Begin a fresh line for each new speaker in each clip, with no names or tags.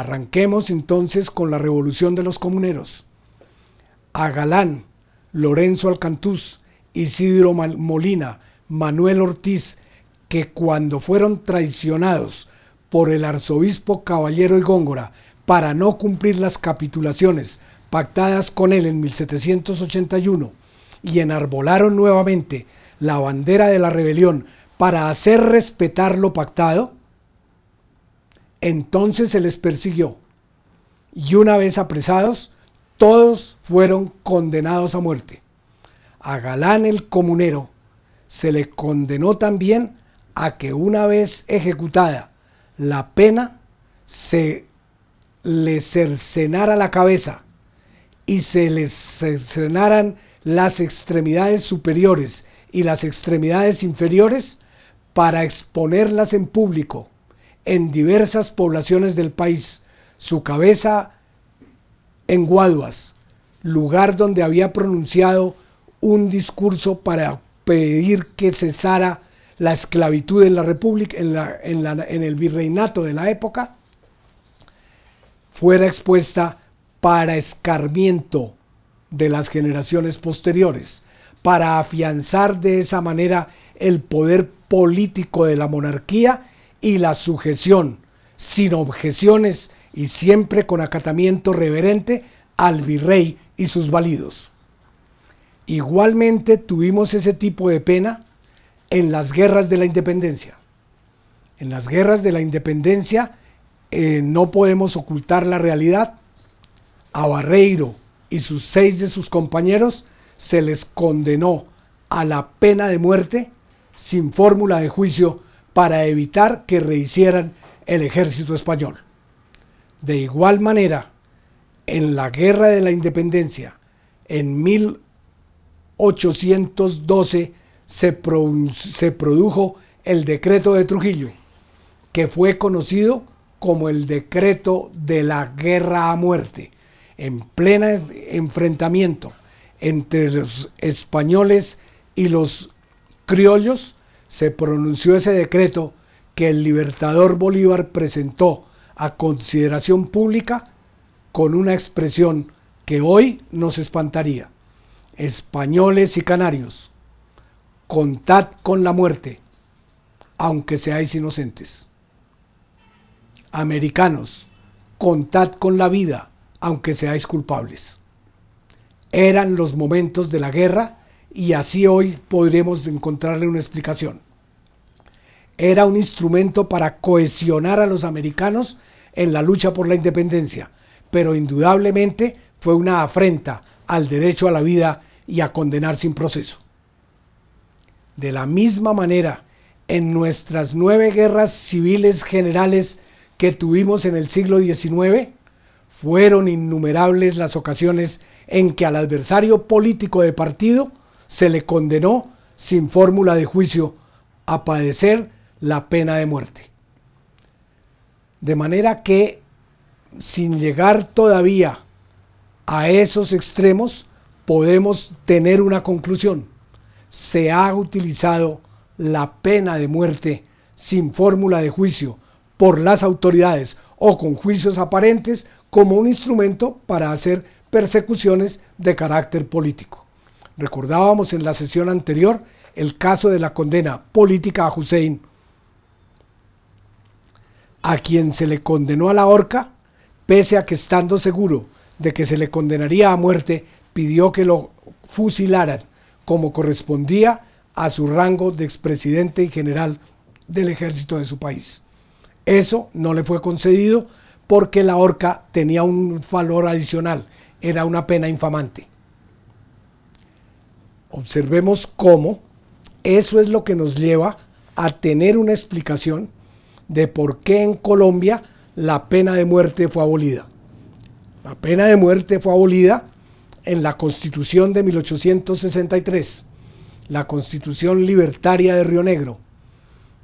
Arranquemos entonces con la revolución de los comuneros. A Galán, Lorenzo Alcantús, Isidro Molina, Manuel Ortiz, que cuando fueron traicionados por el arzobispo Caballero y Góngora para no cumplir las capitulaciones pactadas con él en 1781 y enarbolaron nuevamente la bandera de la rebelión para hacer respetar lo pactado, entonces se les persiguió y una vez apresados, todos fueron condenados a muerte. A Galán el comunero se le condenó también a que una vez ejecutada la pena, se le cercenara la cabeza y se le cercenaran las extremidades superiores y las extremidades inferiores para exponerlas en público en diversas poblaciones del país, su cabeza en Guaduas, lugar donde había pronunciado un discurso para pedir que cesara la esclavitud en la República, en, en el virreinato de la época, fuera expuesta para escarmiento de las generaciones posteriores, para afianzar de esa manera el poder político de la monarquía y la sujeción, sin objeciones y siempre con acatamiento reverente al virrey y sus validos. Igualmente tuvimos ese tipo de pena en las guerras de la independencia. En las guerras de la independencia eh, no podemos ocultar la realidad. A Barreiro y sus seis de sus compañeros se les condenó a la pena de muerte sin fórmula de juicio para evitar que rehicieran el ejército español. De igual manera, en la Guerra de la Independencia, en 1812, se, se produjo el decreto de Trujillo, que fue conocido como el decreto de la guerra a muerte, en plena enfrentamiento entre los españoles y los criollos, se pronunció ese decreto que el libertador Bolívar presentó a consideración pública con una expresión que hoy nos espantaría. Españoles y canarios, contad con la muerte, aunque seáis inocentes. Americanos, contad con la vida, aunque seáis culpables. Eran los momentos de la guerra y así hoy podremos encontrarle una explicación. Era un instrumento para cohesionar a los americanos en la lucha por la independencia, pero indudablemente fue una afrenta al derecho a la vida y a condenar sin proceso. De la misma manera, en nuestras nueve guerras civiles generales que tuvimos en el siglo XIX, fueron innumerables las ocasiones en que al adversario político de partido se le condenó sin fórmula de juicio a padecer la pena de muerte. De manera que, sin llegar todavía a esos extremos, podemos tener una conclusión. Se ha utilizado la pena de muerte sin fórmula de juicio por las autoridades o con juicios aparentes como un instrumento para hacer persecuciones de carácter político. Recordábamos en la sesión anterior el caso de la condena política a Hussein, a quien se le condenó a la horca, pese a que estando seguro de que se le condenaría a muerte, pidió que lo fusilaran, como correspondía a su rango de expresidente y general del ejército de su país. Eso no le fue concedido porque la horca tenía un valor adicional, era una pena infamante. Observemos cómo eso es lo que nos lleva a tener una explicación de por qué en Colombia la pena de muerte fue abolida. La pena de muerte fue abolida en la Constitución de 1863, la Constitución Libertaria de Río Negro,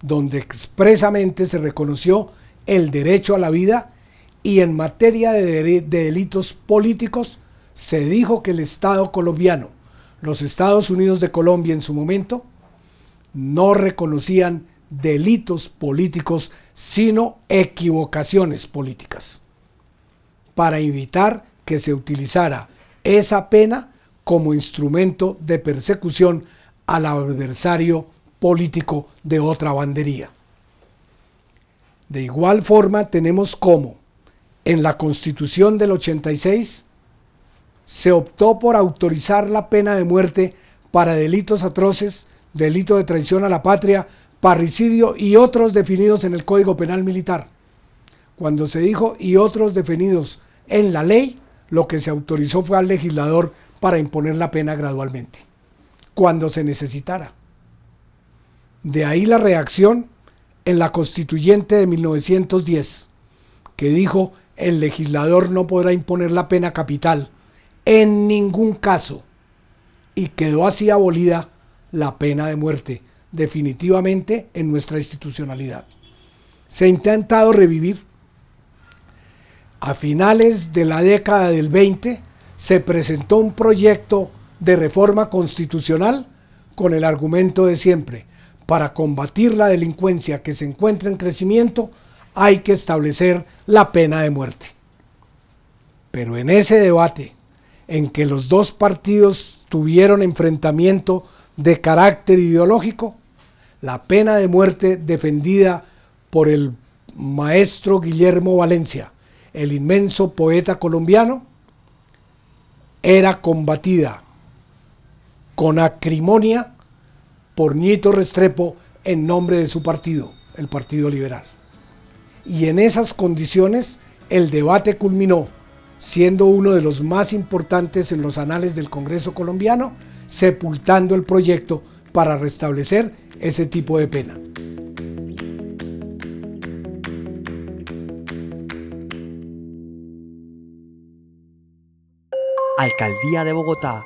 donde expresamente se reconoció el derecho a la vida y en materia de, delitos políticos se dijo que el Estado colombiano, los Estados Unidos de Colombia en su momento, no reconocían delitos políticos, sino equivocaciones políticas. para evitar que se utilizara esa pena como instrumento de persecución al adversario político de otra bandería. De igual forma tenemos como en la Constitución del 86 se optó por autorizar la pena de muerte para delitos atroces, delito de traición a la patria, parricidio y otros definidos en el Código Penal Militar. Cuando se dijo y otros definidos en la ley, lo que se autorizó fue al legislador para imponer la pena gradualmente, cuando se necesitara. De ahí la reacción en la constituyente de 1910, que dijo el legislador no podrá imponer la pena capital en ningún caso, y quedó así abolida la pena de muerte definitivamente en nuestra institucionalidad. Se ha intentado revivir. A finales de la década del 20 se presentó un proyecto de reforma constitucional con el argumento de siempre, para combatir la delincuencia que se encuentra en crecimiento, hay que establecer la pena de muerte. Pero en ese debate, en que los dos partidos tuvieron enfrentamiento de carácter ideológico, la pena de muerte defendida por el maestro Guillermo Valencia, el inmenso poeta colombiano, era combatida con acrimonia por Nieto Restrepo en nombre de su partido, el Partido Liberal. Y en esas condiciones el debate culminó siendo uno de los más importantes en los anales del Congreso colombiano, sepultando el proyecto para restablecer ese tipo de pena.
Alcaldía de Bogotá